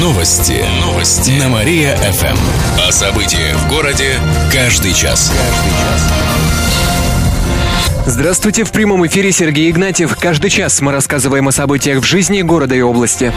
Новости. Новости. На Мария-ФМ. О событиях в городе каждый час. Каждый час. Здравствуйте, в прямом эфире Сергей Игнатьев. Каждый час мы рассказываем о событиях в жизни города и области.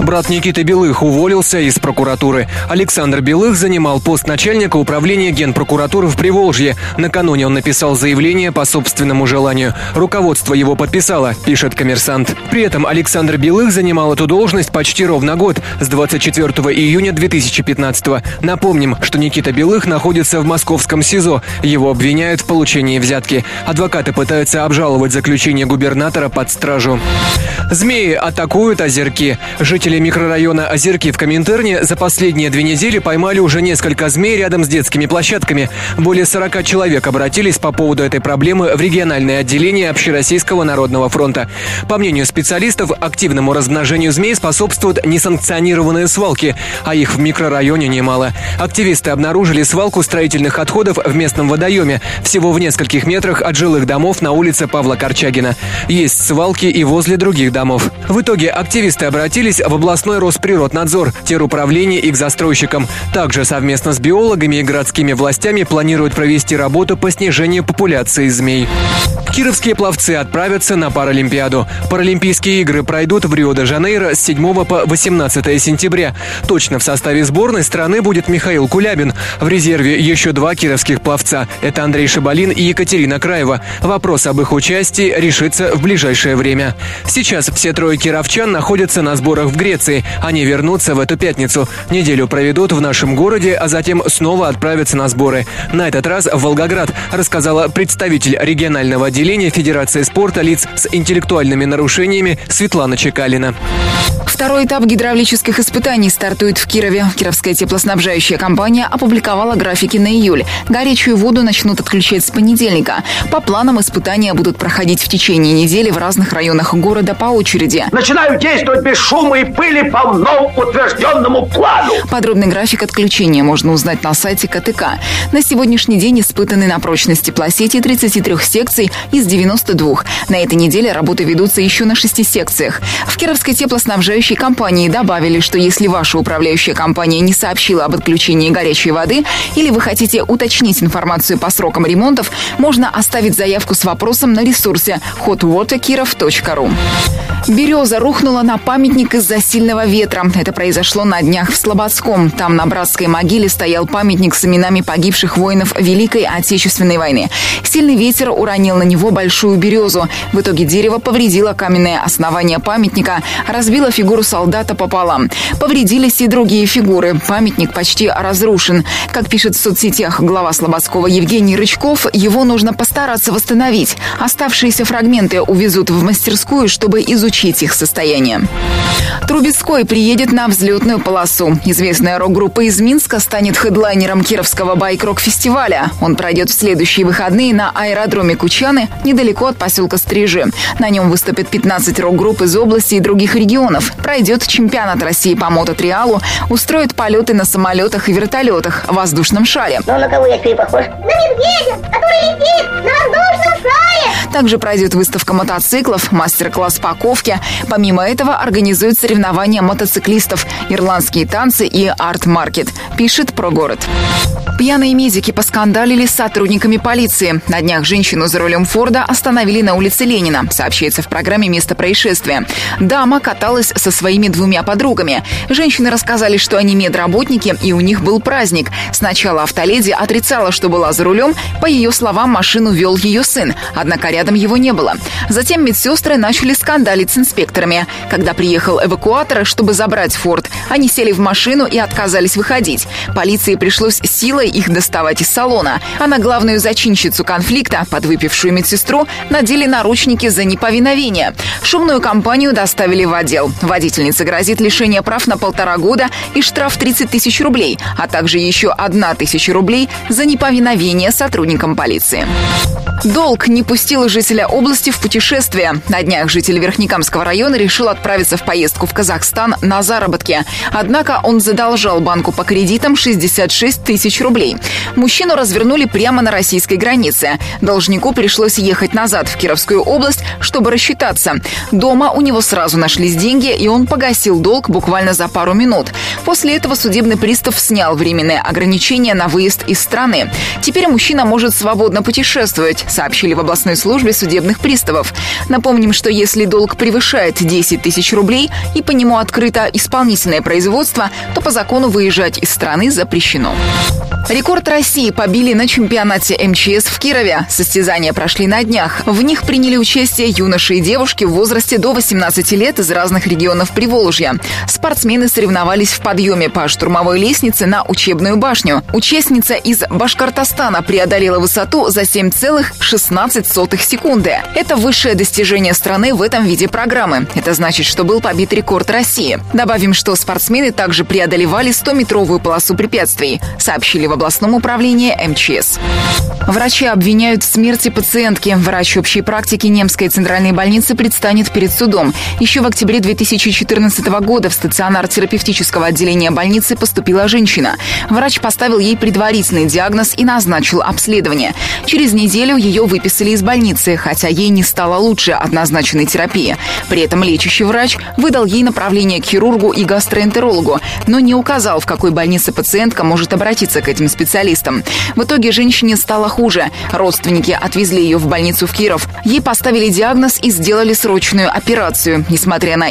Брат Никиты Белых уволился из прокуратуры. Александр Белых занимал пост начальника управления Генпрокуратуры в Приволжье. Накануне он написал заявление по собственному желанию. Руководство его подписало, пишет коммерсант. При этом Александр Белых занимал эту должность почти ровно год, с 24 июня 2015 Напомним, что Никита Белых находится в московском СИЗО. Его обвиняют в получении взятки. Адвокат Адвокаты пытаются обжаловать заключение губернатора под стражу. Змеи атакуют озерки. Жители микрорайона Озерки в Коминтерне за последние две недели поймали уже несколько змей рядом с детскими площадками. Более 40 человек обратились по поводу этой проблемы в региональное отделение Общероссийского народного фронта. По мнению специалистов, активному размножению змей способствуют несанкционированные свалки, а их в микрорайоне немало. Активисты обнаружили свалку строительных отходов в местном водоеме, всего в нескольких метрах от жилых домов на улице Павла Корчагина. Есть свалки и возле других домов. В итоге активисты обратились в областной Росприроднадзор, теруправление и к застройщикам. Также совместно с биологами и городскими властями планируют провести работу по снижению популяции змей. Кировские пловцы отправятся на Паралимпиаду. Паралимпийские игры пройдут в Рио-де-Жанейро с 7 по 18 сентября. Точно в составе сборной страны будет Михаил Кулябин. В резерве еще два кировских пловца. Это Андрей Шабалин и Екатерина Краева. Вопрос об их участии решится в ближайшее время. Сейчас все трое кировчан находятся на сборах в Греции. Они вернутся в эту пятницу. Неделю проведут в нашем городе, а затем снова отправятся на сборы. На этот раз в Волгоград, рассказала представитель регионального отделения Федерации спорта лиц с интеллектуальными нарушениями Светлана Чекалина. Второй этап гидравлических испытаний стартует в Кирове. Кировская теплоснабжающая компания опубликовала графики на июль. Горячую воду начнут отключать с понедельника. По планам испытания будут проходить в течение недели в разных районах города по очереди. Начинаю действовать без шума и пыли по новому утвержденному плану. Подробный график отключения можно узнать на сайте КТК. На сегодняшний день испытаны на прочность теплосети 33 секций из 92. На этой неделе работы ведутся еще на шести секциях. В Кировской теплоснабжающей управляющей компании добавили, что если ваша управляющая компания не сообщила об отключении горячей воды или вы хотите уточнить информацию по срокам ремонтов, можно оставить заявку с вопросом на ресурсе hotwaterkirov.ru. Береза рухнула на памятник из-за сильного ветра. Это произошло на днях в Слободском. Там на братской могиле стоял памятник с именами погибших воинов Великой Отечественной войны. Сильный ветер уронил на него большую березу. В итоге дерево повредило каменное основание памятника, разбило фигуру фигуру солдата пополам. Повредились и другие фигуры. Памятник почти разрушен. Как пишет в соцсетях глава Слободского Евгений Рычков, его нужно постараться восстановить. Оставшиеся фрагменты увезут в мастерскую, чтобы изучить их состояние. Трубецкой приедет на взлетную полосу. Известная рок-группа из Минска станет хедлайнером Кировского байк-рок-фестиваля. Он пройдет в следующие выходные на аэродроме Кучаны, недалеко от поселка Стрижи. На нем выступят 15 рок-групп из области и других регионов пройдет чемпионат России по мототриалу, устроит полеты на самолетах и вертолетах в воздушном шаре. Ну, на кого я теперь похож? На медведя, который летит на воздушном шаре! Также пройдет выставка мотоциклов, мастер-класс по ковке. Помимо этого организуют соревнования мотоциклистов, ирландские танцы и арт-маркет, пишет про город. Пьяные медики поскандалили с сотрудниками полиции. На днях женщину за рулем Форда остановили на улице Ленина, сообщается в программе «Место происшествия». Дама каталась со своими двумя подругами. Женщины рассказали, что они медработники, и у них был праздник. Сначала автоледи отрицала, что была за рулем. По ее словам, машину вел ее сын, однако рядом его не было. Затем медсестры начали скандалить с инспекторами. Когда приехал эвакуатор, чтобы забрать Форд, они сели в машину и отказались выходить. Полиции пришлось силой их доставать из салона, а на главную зачинщицу конфликта, подвыпившую медсестру, надели наручники за неповиновение. Шумную компанию доставили в отдел. Водительнице грозит лишение прав на полтора года и штраф 30 тысяч рублей, а также еще одна тысяча рублей за неповиновение сотрудникам полиции. Долг не пустил жителя области в путешествие. На днях житель Верхнекамского района решил отправиться в поездку в Казахстан на заработки. Однако он задолжал банку по кредитам 66 тысяч рублей. Мужчину развернули прямо на российской границе. Должнику пришлось ехать назад в Кировскую область, чтобы рассчитаться. Дома у него сразу нашлись деньги, и он погасил долг буквально за пару минут. После этого судебный пристав снял временные ограничения на выезд из страны. Теперь мужчина может свободно путешествовать, сообщили в областной службе судебных приставов. Напомним, что если долг превышает 10 тысяч рублей и по нему открыто исполнительное производство, то по закону выезжать из страны запрещено. Рекорд России побили на чемпионате МЧС в Кирове. Состязания прошли на днях. В них приняли участие юноши и девушки в возрасте до 18 лет из разных регионов Приволжья. Спортсмены соревновались в подъеме по штурмовой лестнице на учебную башню. Участница из Башкортостана преодолела высоту за 7,16 секунды. Это высшее достижение страны в этом виде программы. Это значит, что был побит рекорд России. Добавим, что спортсмены также преодолевали 100-метровую полосу препятствий, сообщили в областном управлении МЧС. Врачи обвиняют в смерти пациентки. Врач общей практики Немской центральной больницы предстанет перед судом. Еще в октябре 2014 года в стационар терапевтического отделения больницы поступила женщина. Врач поставил ей предварительный диагноз и назначил обследование. Через неделю ее выписали из больницы, хотя ей не стало лучше от назначенной терапии. При этом лечащий врач выдал ей направление к хирургу и гастроэнтерологу, но не указал, в какой больнице пациентка может обратиться к этим специалистам. В итоге женщине стало хуже. Родственники отвезли ее в больницу в Киров. Ей поставили диагноз и сделали срочную операцию. Несмотря на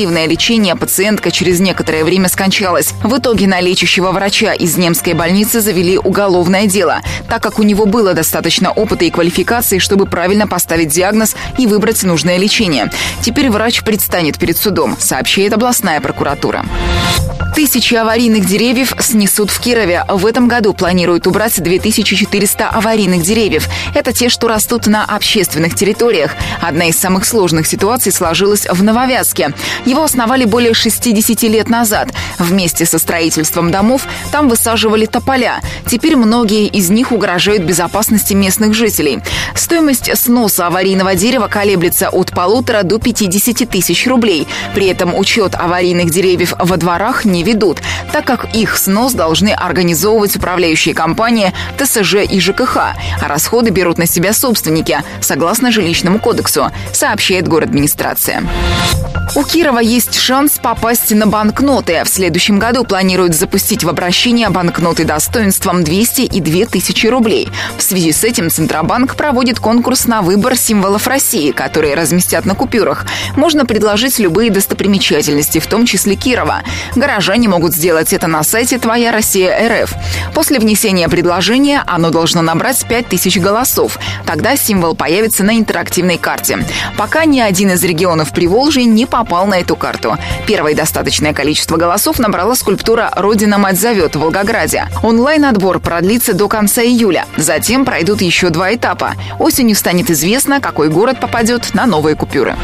интенсивное лечение, пациентка через некоторое время скончалась. В итоге на лечащего врача из немской больницы завели уголовное дело, так как у него было достаточно опыта и квалификации, чтобы правильно поставить диагноз и выбрать нужное лечение. Теперь врач предстанет перед судом, сообщает областная прокуратура. Тысячи аварийных деревьев снесут в Кирове. В этом году планируют убрать 2400 аварийных деревьев. Это те, что растут на общественных территориях. Одна из самых сложных ситуаций сложилась в Нововязке. Его основали более 60 лет назад. Вместе со строительством домов там высаживали тополя. Теперь многие из них угрожают безопасности местных жителей. Стоимость сноса аварийного дерева колеблется от полутора до 50 тысяч рублей. При этом учет аварийных деревьев во дворах не ведут, так как их снос должны организовывать управляющие компании ТСЖ и ЖКХ, а расходы берут на себя собственники, согласно жилищному кодексу, сообщает город администрация. У Кирова есть шанс попасть на банкноты. В следующем году планируют запустить в обращение банкноты достоинством 200 и 2000 рублей. В связи с этим Центробанк проводит конкурс на выбор символов России, которые разместят на купюрах. Можно предложить любые достопримечательности, в том числе Кирова. Горожане могут сделать это на сайте «Твоя Россия РФ». После внесения предложения оно должно набрать 5000 голосов. Тогда символ появится на интерактивной карте. Пока ни один из регионов Приволжья не попал на эту карту. Первое достаточное количество голосов набрала скульптура «Родина мать зовет» в Волгограде. Онлайн-отбор продлится до конца июля. Затем пройдут еще два этапа. Осенью станет известно, какой город попадет на новые купюры.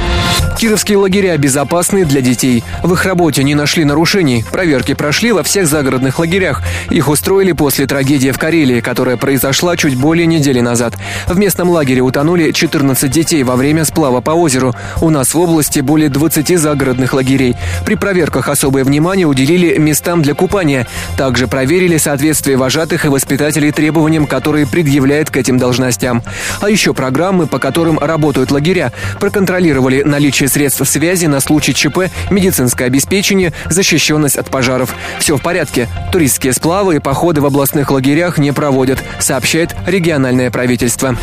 Кировские лагеря безопасны для детей. В их работе не нашли нарушений. Проверки прошли во всех загородных лагерях. Их устроили после трагедии в Карелии, которая произошла чуть более недели назад. В местном лагере утонули 14 детей во время сплава по озеру. У нас в области более 20 загородных лагерей. При проверках особое внимание уделили местам для купания. Также проверили соответствие вожатых и воспитателей требованиям, которые предъявляют к этим должностям. А еще программы, по которым работают лагеря, проконтролировали наличие средств связи на случай ЧП, медицинское обеспечение, защищенность от пожаров. Все в порядке. Туристские сплавы и походы в областных лагерях не проводят, сообщает региональное правительство.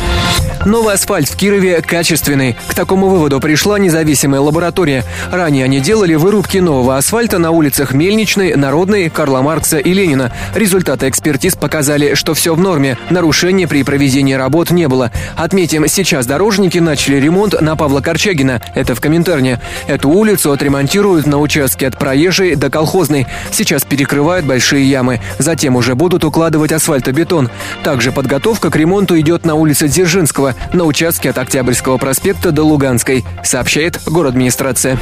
Новый асфальт в Кирове качественный. К такому выводу пришла независимая лаборатория. Ранее они делали вырубки нового асфальта на улицах Мельничной, Народной, Карла Маркса и Ленина. Результаты экспертиз показали, что все в норме. Нарушений при проведении работ не было. Отметим, сейчас дорожники начали ремонт на Павла Корчагина. Это в Коминтерне. Эту улицу отремонтируют на участке от проезжей до колхозной. Сейчас перекрывают большие ямы. Затем уже будут укладывать асфальтобетон. Также подготовка к ремонту идет на улице Дзержинского, на участке от Октябрьского проспекта до Луганской, сообщает город администрация.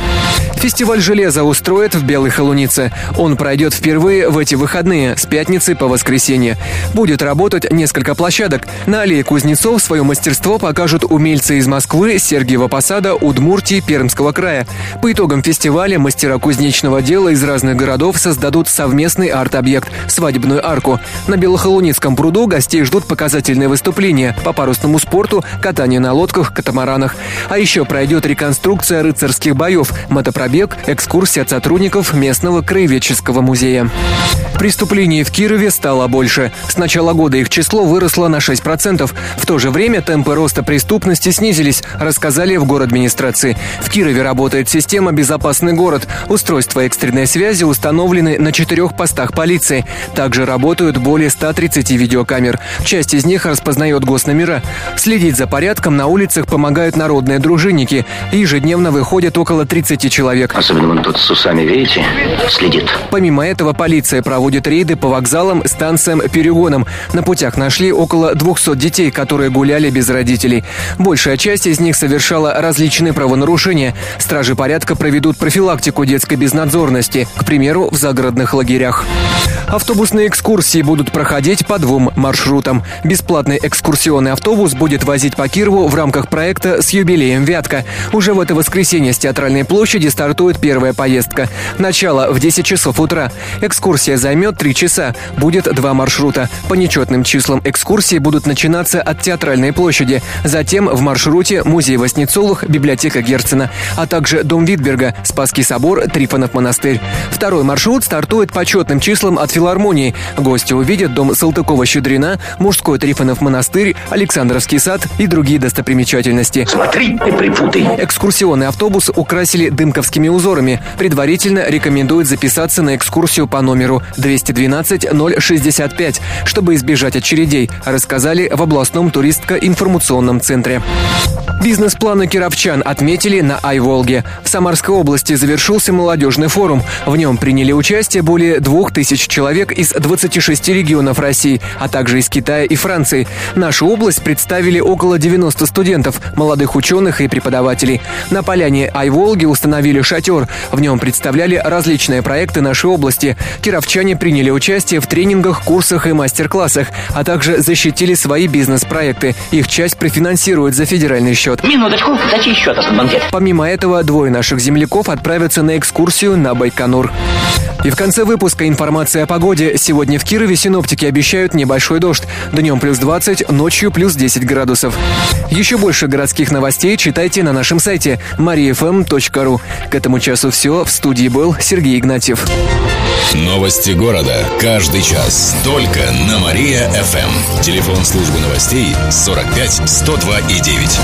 Фестиваль железа устроят в Белой Холунице. Он пройдет впервые в эти выходные, с пятницы по воскресенье. Будет работать несколько площадок. На аллее Кузнецов свое мастерство покажут умельцы из Москвы, Сергиева Посада, Удмуртии, Пермского края. По итогам фестиваля мастера кузнечного дела из разных городов создадут совместный арт-объект – свадебную арку. На Белохолуницком пруду гостей ждут показательные выступления по парусному спорту, катание на лодках, катамаранах. А еще пройдет реконструкция рыцарских боев, мотопробег экскурсия от сотрудников местного краеведческого музея. Преступлений в Кирове стало больше. С начала года их число выросло на 6%. В то же время темпы роста преступности снизились, рассказали в город администрации. В Кирове работает система «Безопасный город». Устройства экстренной связи установлены на четырех постах полиции. Также работают более 130 видеокамер. Часть из них распознает госномера. Следить за порядком на улицах помогают народные дружинники. Ежедневно выходят около 30 человек. Особенно вон тот с усами, видите, следит. Помимо этого, полиция проводит рейды по вокзалам, станциям, перегонам. На путях нашли около 200 детей, которые гуляли без родителей. Большая часть из них совершала различные правонарушения. Стражи порядка проведут профилактику детской безнадзорности, к примеру, в загородных лагерях. Автобусные экскурсии будут проходить по двум маршрутам. Бесплатный экскурсионный автобус будет возить по Кирову в рамках проекта «С юбилеем Вятка». Уже в это воскресенье с Театральной площади стартует первая поездка. Начало в 10 часов утра. Экскурсия займет 3 часа. Будет два маршрута. По нечетным числам экскурсии будут начинаться от Театральной площади. Затем в маршруте Музей Воснецолых, библиотека Герцена, а также Дом Витберга, Спасский собор, Трифонов монастырь. Второй маршрут стартует по четным числам от филармонии. Гости увидят дом Салтыкова-Щедрина, мужской Трифонов монастырь, Александровский сад и другие достопримечательности. Смотри, не припутай. Экскурсионный автобус украсили дымковскими узорами. Предварительно рекомендуют записаться на экскурсию по номеру 212-065, чтобы избежать очередей, рассказали в областном туристско-информационном центре. Бизнес-планы кировчан отметили на Айволге. В Самарской области завершился молодежный форум. В нем приняли участие более двух тысяч человек из 26 регионов России, а также из Китая и Франции. Нашу область представили около 90 студентов, молодых ученых и преподавателей. На поляне Айволги установили шатер. В нем представляли различные проекты нашей области. Кировчане приняли участие в тренингах, курсах и мастер-классах, а также защитили свои бизнес-проекты. Их часть профинансирует за федеральный счет. Минуточку, дайте счет банкет. Помимо этого, двое наших земляков отправятся на экскурсию на Байконур. И в конце выпуска информация о погоде. Сегодня в Кирове синоптики обещают небольшой дождь. Днем плюс 20, ночью плюс 10 градусов. Еще больше городских новостей читайте на нашем сайте mariafm.ru. К этому часу все. В студии был Сергей Игнатьев. Новости города. Каждый час. Только на Мария-ФМ. Телефон службы новостей 45 102 и 9.